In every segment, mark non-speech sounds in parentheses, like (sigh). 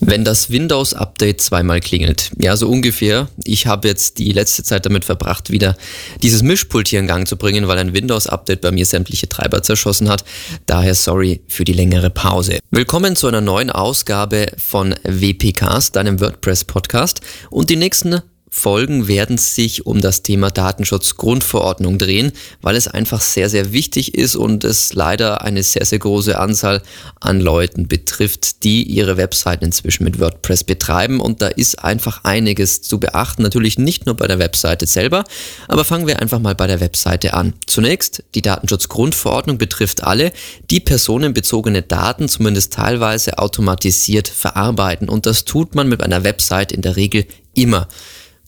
Wenn das Windows-Update zweimal klingelt, ja so ungefähr. Ich habe jetzt die letzte Zeit damit verbracht, wieder dieses Mischpult hier in Gang zu bringen, weil ein Windows-Update bei mir sämtliche Treiber zerschossen hat. Daher sorry für die längere Pause. Willkommen zu einer neuen Ausgabe von WPcast, deinem WordPress-Podcast. Und die nächsten Folgen werden sich um das Thema Datenschutzgrundverordnung drehen, weil es einfach sehr, sehr wichtig ist und es leider eine sehr, sehr große Anzahl an Leuten betrifft, die ihre Webseiten inzwischen mit WordPress betreiben. Und da ist einfach einiges zu beachten. Natürlich nicht nur bei der Webseite selber, aber fangen wir einfach mal bei der Webseite an. Zunächst, die Datenschutzgrundverordnung betrifft alle, die personenbezogene Daten zumindest teilweise automatisiert verarbeiten. Und das tut man mit einer Website in der Regel immer.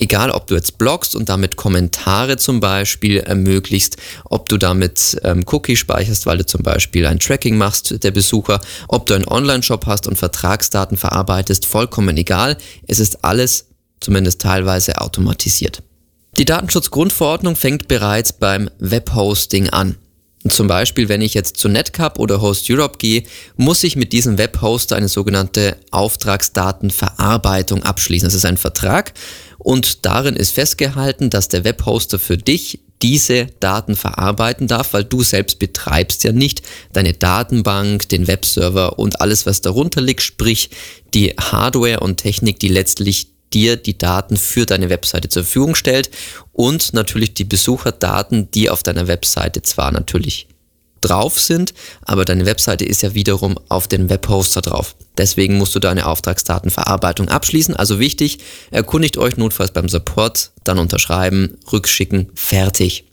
Egal, ob du jetzt bloggst und damit Kommentare zum Beispiel ermöglichst, ob du damit ähm, Cookie speicherst, weil du zum Beispiel ein Tracking machst der Besucher, ob du einen Online-Shop hast und Vertragsdaten verarbeitest, vollkommen egal. Es ist alles zumindest teilweise automatisiert. Die Datenschutzgrundverordnung fängt bereits beim Webhosting an. Zum Beispiel, wenn ich jetzt zu Netcup oder Host Europe gehe, muss ich mit diesem Webhoster eine sogenannte Auftragsdatenverarbeitung abschließen. Das ist ein Vertrag und darin ist festgehalten, dass der Webhoster für dich diese Daten verarbeiten darf, weil du selbst betreibst ja nicht deine Datenbank, den Webserver und alles, was darunter liegt, sprich die Hardware und Technik, die letztlich dir die Daten für deine Webseite zur Verfügung stellt und natürlich die Besucherdaten, die auf deiner Webseite zwar natürlich drauf sind, aber deine Webseite ist ja wiederum auf den Webhoster drauf. Deswegen musst du deine Auftragsdatenverarbeitung abschließen. Also wichtig, erkundigt euch notfalls beim Support, dann unterschreiben, rückschicken, fertig.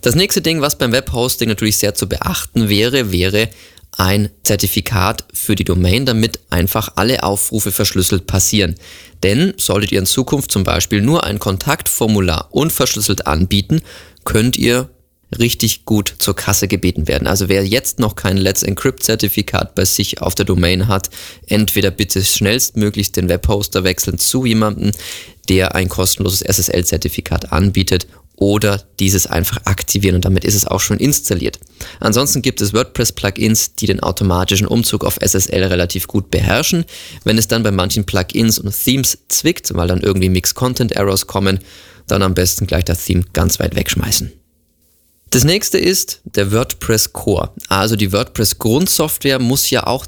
Das nächste Ding, was beim Webhosting natürlich sehr zu beachten wäre, wäre ein Zertifikat für die Domain, damit einfach alle Aufrufe verschlüsselt passieren. Denn solltet ihr in Zukunft zum Beispiel nur ein Kontaktformular unverschlüsselt anbieten, könnt ihr richtig gut zur Kasse gebeten werden. Also wer jetzt noch kein Let's Encrypt Zertifikat bei sich auf der Domain hat, entweder bitte schnellstmöglichst den Webhoster wechseln zu jemandem, der ein kostenloses SSL Zertifikat anbietet oder dieses einfach aktivieren und damit ist es auch schon installiert. Ansonsten gibt es WordPress-Plugins, die den automatischen Umzug auf SSL relativ gut beherrschen. Wenn es dann bei manchen Plugins und Themes zwickt, weil dann irgendwie Mix-Content-Errors kommen, dann am besten gleich das Theme ganz weit wegschmeißen. Das nächste ist der WordPress Core. Also die WordPress Grundsoftware muss ja auch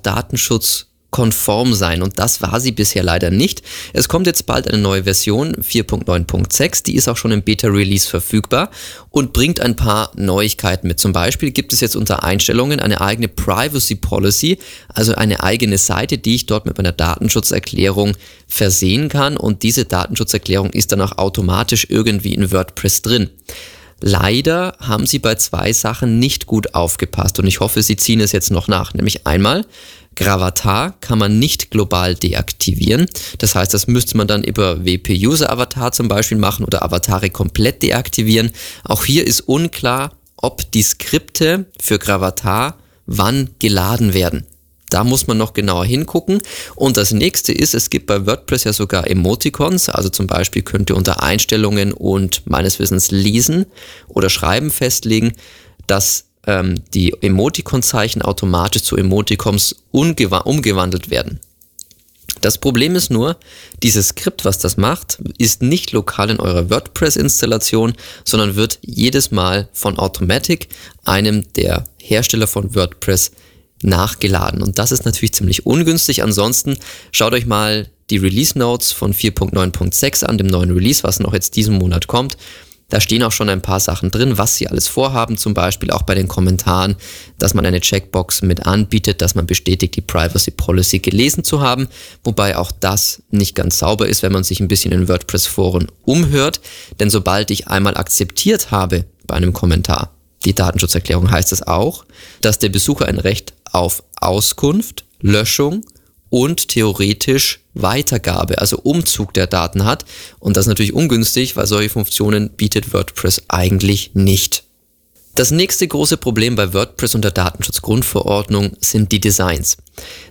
datenschutzkonform sein und das war sie bisher leider nicht. Es kommt jetzt bald eine neue Version 4.9.6, die ist auch schon im Beta-Release verfügbar und bringt ein paar Neuigkeiten mit. Zum Beispiel gibt es jetzt unter Einstellungen eine eigene Privacy Policy, also eine eigene Seite, die ich dort mit meiner Datenschutzerklärung versehen kann und diese Datenschutzerklärung ist dann auch automatisch irgendwie in WordPress drin. Leider haben sie bei zwei Sachen nicht gut aufgepasst und ich hoffe, sie ziehen es jetzt noch nach. Nämlich einmal, Gravatar kann man nicht global deaktivieren. Das heißt, das müsste man dann über WP-User-Avatar zum Beispiel machen oder Avatare komplett deaktivieren. Auch hier ist unklar, ob die Skripte für Gravatar wann geladen werden. Da muss man noch genauer hingucken. Und das nächste ist, es gibt bei WordPress ja sogar Emoticons. Also zum Beispiel könnt ihr unter Einstellungen und meines Wissens lesen oder schreiben festlegen, dass ähm, die Emoticon-Zeichen automatisch zu Emoticons umgewandelt werden. Das Problem ist nur, dieses Skript, was das macht, ist nicht lokal in eurer WordPress-Installation, sondern wird jedes Mal von Automatic, einem der Hersteller von WordPress, nachgeladen. Und das ist natürlich ziemlich ungünstig. Ansonsten schaut euch mal die Release Notes von 4.9.6 an, dem neuen Release, was noch jetzt diesen Monat kommt. Da stehen auch schon ein paar Sachen drin, was sie alles vorhaben, zum Beispiel auch bei den Kommentaren, dass man eine Checkbox mit anbietet, dass man bestätigt, die Privacy Policy gelesen zu haben, wobei auch das nicht ganz sauber ist, wenn man sich ein bisschen in WordPress-Foren umhört, denn sobald ich einmal akzeptiert habe bei einem Kommentar, die Datenschutzerklärung heißt es auch, dass der Besucher ein Recht auf Auskunft, Löschung und theoretisch Weitergabe, also Umzug der Daten hat. Und das ist natürlich ungünstig, weil solche Funktionen bietet WordPress eigentlich nicht. Das nächste große Problem bei WordPress und der Datenschutzgrundverordnung sind die Designs.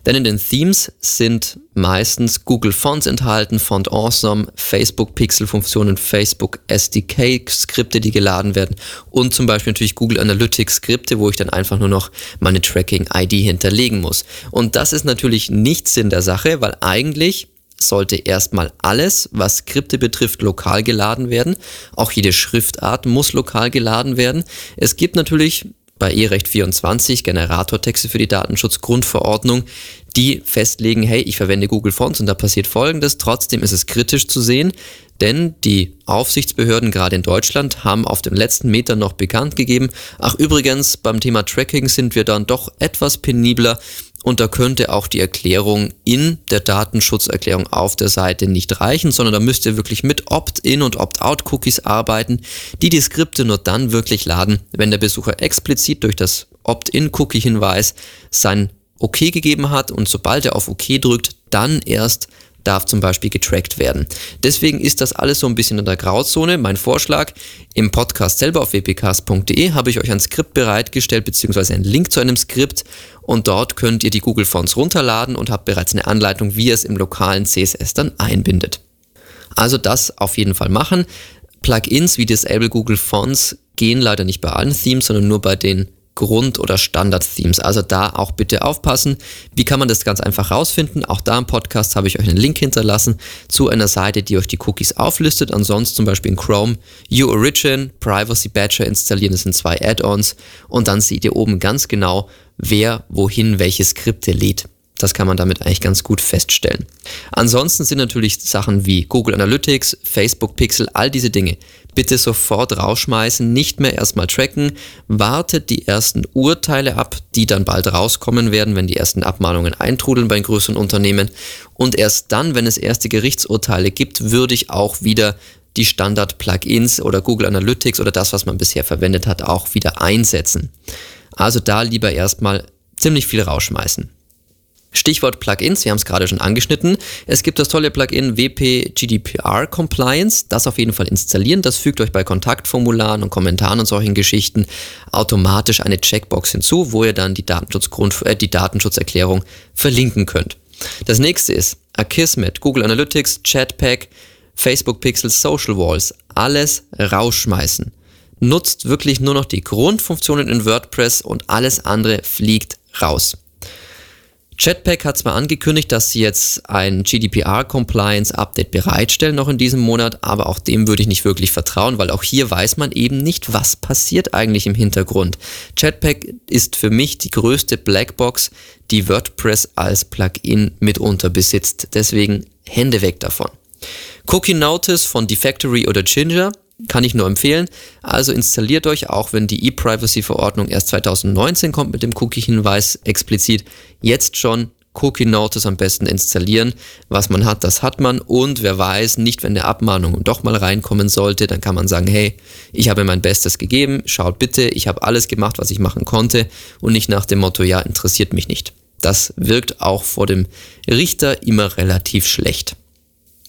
Denn in den Themes sind meistens Google Fonts enthalten, Font Awesome, Facebook Pixel Funktionen, Facebook SDK Skripte, die geladen werden und zum Beispiel natürlich Google Analytics Skripte, wo ich dann einfach nur noch meine Tracking ID hinterlegen muss. Und das ist natürlich nicht Sinn der Sache, weil eigentlich sollte erstmal alles, was Skripte betrifft, lokal geladen werden. Auch jede Schriftart muss lokal geladen werden. Es gibt natürlich bei E-Recht 24 Generatortexte für die Datenschutzgrundverordnung, die festlegen, hey, ich verwende Google Fonts und da passiert Folgendes. Trotzdem ist es kritisch zu sehen, denn die Aufsichtsbehörden gerade in Deutschland haben auf dem letzten Meter noch bekannt gegeben, ach übrigens, beim Thema Tracking sind wir dann doch etwas penibler und da könnte auch die Erklärung in der Datenschutzerklärung auf der Seite nicht reichen, sondern da müsst ihr wirklich mit Opt-in und Opt-out-Cookies arbeiten, die die Skripte nur dann wirklich laden, wenn der Besucher explizit durch das Opt-in-Cookie-Hinweis sein OK gegeben hat und sobald er auf OK drückt, dann erst darf zum Beispiel getrackt werden. Deswegen ist das alles so ein bisschen in der Grauzone. Mein Vorschlag, im Podcast selber auf wpcast.de habe ich euch ein Skript bereitgestellt, beziehungsweise einen Link zu einem Skript und dort könnt ihr die Google Fonts runterladen und habt bereits eine Anleitung, wie ihr es im lokalen CSS dann einbindet. Also das auf jeden Fall machen. Plugins wie Disable Google Fonts gehen leider nicht bei allen Themes, sondern nur bei den Grund- oder Standard-Themes. Also da auch bitte aufpassen. Wie kann man das ganz einfach rausfinden? Auch da im Podcast habe ich euch einen Link hinterlassen zu einer Seite, die euch die Cookies auflistet. Ansonsten zum Beispiel in Chrome UOrigin, Privacy Badger installieren. Das sind zwei Add-ons. Und dann seht ihr oben ganz genau, wer wohin welche Skripte lädt. Das kann man damit eigentlich ganz gut feststellen. Ansonsten sind natürlich Sachen wie Google Analytics, Facebook Pixel, all diese Dinge bitte sofort rausschmeißen, nicht mehr erstmal tracken, wartet die ersten Urteile ab, die dann bald rauskommen werden, wenn die ersten Abmahnungen eintrudeln bei größeren Unternehmen und erst dann, wenn es erste Gerichtsurteile gibt, würde ich auch wieder die Standard-Plugins oder Google Analytics oder das, was man bisher verwendet hat, auch wieder einsetzen. Also da lieber erstmal ziemlich viel rausschmeißen. Stichwort Plugins, wir haben es gerade schon angeschnitten. Es gibt das tolle Plugin WP GDPR Compliance, das auf jeden Fall installieren. Das fügt euch bei Kontaktformularen und Kommentaren und solchen Geschichten automatisch eine Checkbox hinzu, wo ihr dann die, Datenschutzgrund, äh, die Datenschutzerklärung verlinken könnt. Das nächste ist Akismet, Google Analytics, Chatpack, Facebook Pixels, Social Walls, alles rausschmeißen. Nutzt wirklich nur noch die Grundfunktionen in WordPress und alles andere fliegt raus. Chatpack hat zwar angekündigt, dass sie jetzt ein GDPR-Compliance-Update bereitstellen noch in diesem Monat, aber auch dem würde ich nicht wirklich vertrauen, weil auch hier weiß man eben nicht, was passiert eigentlich im Hintergrund. Chatpack ist für mich die größte Blackbox, die WordPress als Plugin mitunter besitzt. Deswegen Hände weg davon. Cookie Notice von Defactory oder Ginger kann ich nur empfehlen. Also installiert euch, auch wenn die E-Privacy-Verordnung erst 2019 kommt mit dem Cookie-Hinweis explizit, jetzt schon Cookie Notice am besten installieren. Was man hat, das hat man. Und wer weiß, nicht wenn eine Abmahnung doch mal reinkommen sollte, dann kann man sagen, hey, ich habe mein Bestes gegeben, schaut bitte, ich habe alles gemacht, was ich machen konnte und nicht nach dem Motto, ja, interessiert mich nicht. Das wirkt auch vor dem Richter immer relativ schlecht.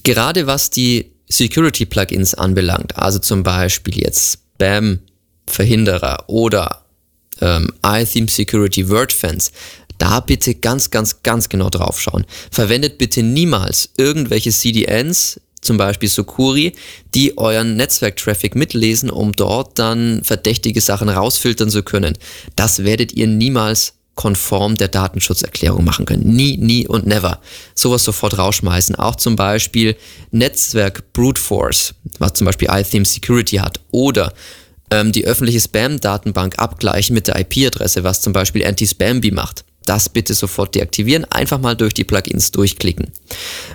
Gerade was die Security-Plugins anbelangt, also zum Beispiel jetzt Spam-Verhinderer oder ähm, iTheme Security WordFence, da bitte ganz, ganz, ganz genau drauf schauen. Verwendet bitte niemals irgendwelche CDNs, zum Beispiel Sukuri, die euren Netzwerk-Traffic mitlesen, um dort dann verdächtige Sachen rausfiltern zu können. Das werdet ihr niemals konform der Datenschutzerklärung machen können. Nie, nie und never. Sowas sofort rausschmeißen. Auch zum Beispiel Netzwerk Brute Force, was zum Beispiel iTheme Security hat. Oder ähm, die öffentliche Spam-Datenbank abgleichen mit der IP-Adresse, was zum Beispiel Anti-Spamby macht. Das bitte sofort deaktivieren, einfach mal durch die Plugins durchklicken.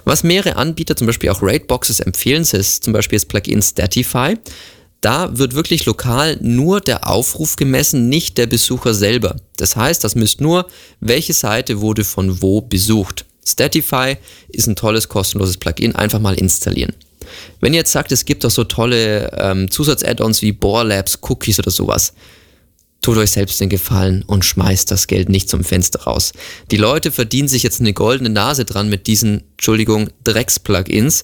Was mehrere Anbieter, zum Beispiel auch Raidboxes empfehlen, ist zum Beispiel das Plugin Statify. Da wird wirklich lokal nur der Aufruf gemessen, nicht der Besucher selber. Das heißt, das misst nur, welche Seite wurde von wo besucht. Statify ist ein tolles kostenloses Plugin, einfach mal installieren. Wenn ihr jetzt sagt, es gibt doch so tolle ähm, Zusatz-Add-ons wie Bohr Labs, Cookies oder sowas, tut euch selbst den Gefallen und schmeißt das Geld nicht zum Fenster raus. Die Leute verdienen sich jetzt eine goldene Nase dran mit diesen, Entschuldigung, Drecks-Plugins,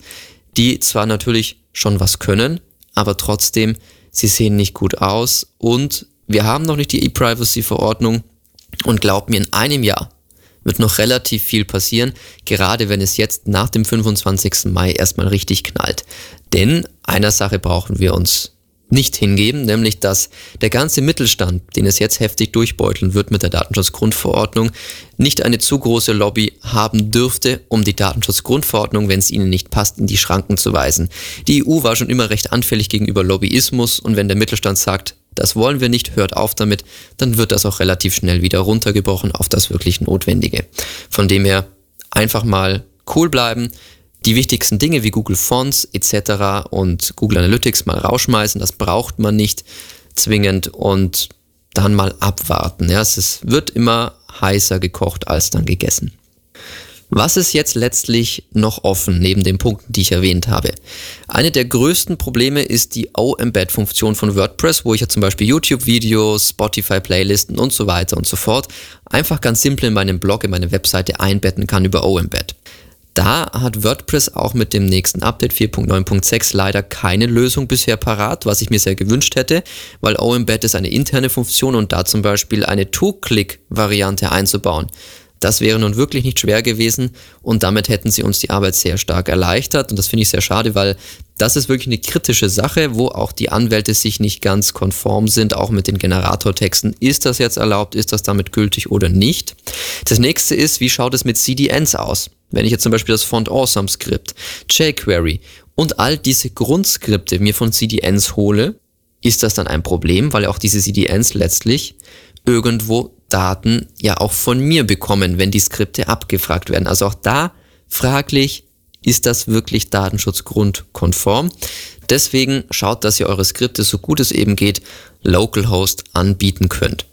die zwar natürlich schon was können, aber trotzdem, sie sehen nicht gut aus und wir haben noch nicht die E-Privacy-Verordnung und glaubt mir, in einem Jahr wird noch relativ viel passieren, gerade wenn es jetzt nach dem 25. Mai erstmal richtig knallt. Denn einer Sache brauchen wir uns nicht hingeben, nämlich dass der ganze Mittelstand, den es jetzt heftig durchbeuteln wird mit der Datenschutzgrundverordnung, nicht eine zu große Lobby haben dürfte, um die Datenschutzgrundverordnung, wenn es ihnen nicht passt, in die Schranken zu weisen. Die EU war schon immer recht anfällig gegenüber Lobbyismus und wenn der Mittelstand sagt, das wollen wir nicht, hört auf damit, dann wird das auch relativ schnell wieder runtergebrochen auf das wirklich Notwendige. Von dem her einfach mal cool bleiben, die wichtigsten Dinge wie Google Fonts etc. und Google Analytics mal rausschmeißen. Das braucht man nicht zwingend und dann mal abwarten. Ja, es wird immer heißer gekocht als dann gegessen. Was ist jetzt letztlich noch offen, neben den Punkten, die ich erwähnt habe? Eine der größten Probleme ist die O-Embed-Funktion von WordPress, wo ich ja zum Beispiel YouTube-Videos, Spotify-Playlisten und so weiter und so fort einfach ganz simpel in meinem Blog, in meine Webseite einbetten kann über O-Embed. Da hat WordPress auch mit dem nächsten Update 4.9.6 leider keine Lösung bisher parat, was ich mir sehr gewünscht hätte, weil OEmbed ist eine interne Funktion und da zum Beispiel eine Two-Click-Variante einzubauen. Das wäre nun wirklich nicht schwer gewesen und damit hätten sie uns die Arbeit sehr stark erleichtert und das finde ich sehr schade, weil das ist wirklich eine kritische Sache, wo auch die Anwälte sich nicht ganz konform sind, auch mit den Generatortexten. Ist das jetzt erlaubt? Ist das damit gültig oder nicht? Das nächste ist, wie schaut es mit CDNs aus? Wenn ich jetzt zum Beispiel das Font Awesome Skript, jQuery und all diese Grundskripte mir von CDNs hole, ist das dann ein Problem, weil auch diese CDNs letztlich irgendwo Daten ja auch von mir bekommen, wenn die Skripte abgefragt werden. Also auch da fraglich, ist das wirklich datenschutzgrundkonform? Deswegen schaut, dass ihr eure Skripte so gut es eben geht localhost anbieten könnt.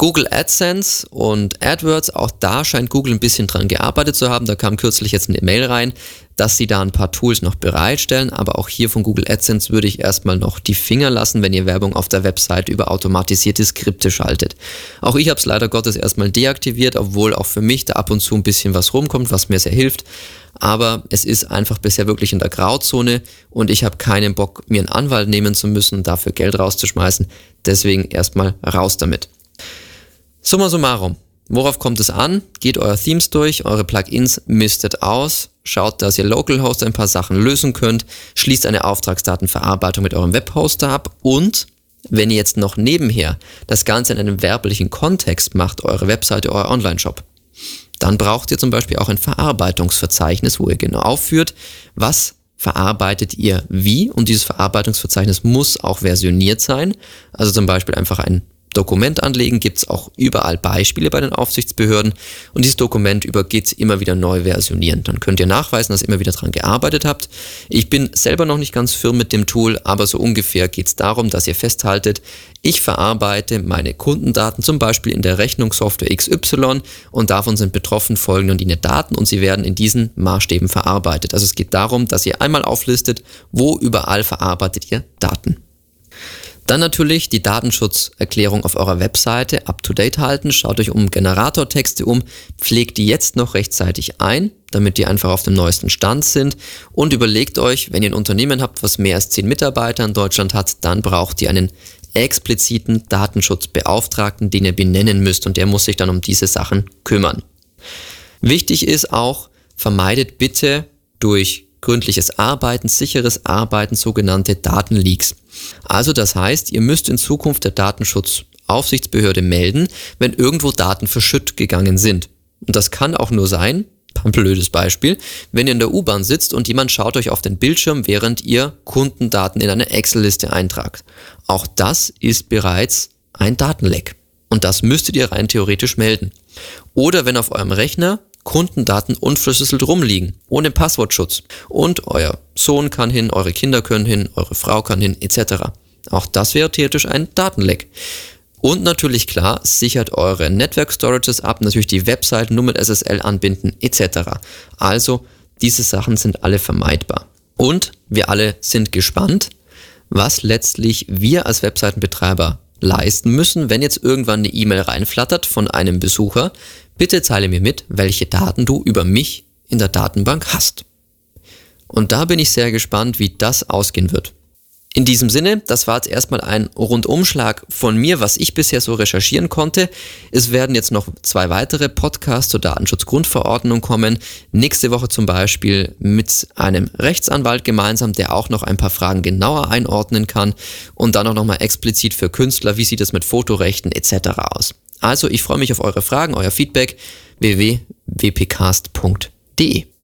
Google AdSense und AdWords, auch da scheint Google ein bisschen dran gearbeitet zu haben. Da kam kürzlich jetzt eine Mail rein, dass sie da ein paar Tools noch bereitstellen. Aber auch hier von Google AdSense würde ich erstmal noch die Finger lassen, wenn ihr Werbung auf der Website über automatisierte Skripte schaltet. Auch ich habe es leider Gottes erstmal deaktiviert, obwohl auch für mich da ab und zu ein bisschen was rumkommt, was mir sehr hilft. Aber es ist einfach bisher wirklich in der Grauzone und ich habe keinen Bock, mir einen Anwalt nehmen zu müssen und dafür Geld rauszuschmeißen. Deswegen erstmal raus damit. Summa summarum. Worauf kommt es an? Geht euer Themes durch, eure Plugins mistet aus, schaut, dass ihr Localhost ein paar Sachen lösen könnt, schließt eine Auftragsdatenverarbeitung mit eurem Webhoster ab und wenn ihr jetzt noch nebenher das Ganze in einem werblichen Kontext macht, eure Webseite, euer Online-Shop, dann braucht ihr zum Beispiel auch ein Verarbeitungsverzeichnis, wo ihr genau aufführt, was verarbeitet ihr wie und dieses Verarbeitungsverzeichnis muss auch versioniert sein. Also zum Beispiel einfach ein Dokument anlegen, gibt es auch überall Beispiele bei den Aufsichtsbehörden und dieses Dokument übergeht immer wieder neu versionieren. Dann könnt ihr nachweisen, dass ihr immer wieder daran gearbeitet habt. Ich bin selber noch nicht ganz firm mit dem Tool, aber so ungefähr geht es darum, dass ihr festhaltet, ich verarbeite meine Kundendaten zum Beispiel in der Rechnungssoftware XY und davon sind betroffen folgende und die Daten und sie werden in diesen Maßstäben verarbeitet. Also es geht darum, dass ihr einmal auflistet, wo überall verarbeitet ihr Daten. Dann natürlich die Datenschutzerklärung auf eurer Webseite up-to-date halten. Schaut euch um Generatortexte um, pflegt die jetzt noch rechtzeitig ein, damit die einfach auf dem neuesten Stand sind. Und überlegt euch, wenn ihr ein Unternehmen habt, was mehr als 10 Mitarbeiter in Deutschland hat, dann braucht ihr einen expliziten Datenschutzbeauftragten, den ihr benennen müsst und der muss sich dann um diese Sachen kümmern. Wichtig ist auch, vermeidet bitte durch gründliches Arbeiten, sicheres Arbeiten, sogenannte Datenleaks. Also das heißt, ihr müsst in Zukunft der Datenschutzaufsichtsbehörde melden, wenn irgendwo Daten verschütt gegangen sind. Und das kann auch nur sein, (laughs) ein blödes Beispiel, wenn ihr in der U-Bahn sitzt und jemand schaut euch auf den Bildschirm, während ihr Kundendaten in eine Excel-Liste eintragt. Auch das ist bereits ein Datenleck. Und das müsstet ihr rein theoretisch melden. Oder wenn auf eurem Rechner Kundendaten unverschlüsselt rumliegen, ohne Passwortschutz. Und euer Sohn kann hin, eure Kinder können hin, eure Frau kann hin, etc. Auch das wäre theoretisch ein Datenleck. Und natürlich klar, sichert eure Network Storages ab, natürlich die Webseiten nur mit SSL anbinden, etc. Also, diese Sachen sind alle vermeidbar. Und wir alle sind gespannt, was letztlich wir als Webseitenbetreiber leisten müssen, wenn jetzt irgendwann eine E-Mail reinflattert von einem Besucher, Bitte teile mir mit, welche Daten du über mich in der Datenbank hast. Und da bin ich sehr gespannt, wie das ausgehen wird. In diesem Sinne, das war jetzt erstmal ein Rundumschlag von mir, was ich bisher so recherchieren konnte. Es werden jetzt noch zwei weitere Podcasts zur Datenschutzgrundverordnung kommen. Nächste Woche zum Beispiel mit einem Rechtsanwalt gemeinsam, der auch noch ein paar Fragen genauer einordnen kann. Und dann auch nochmal explizit für Künstler, wie sieht es mit Fotorechten etc. aus. Also ich freue mich auf eure Fragen, euer Feedback www.wpcast.de.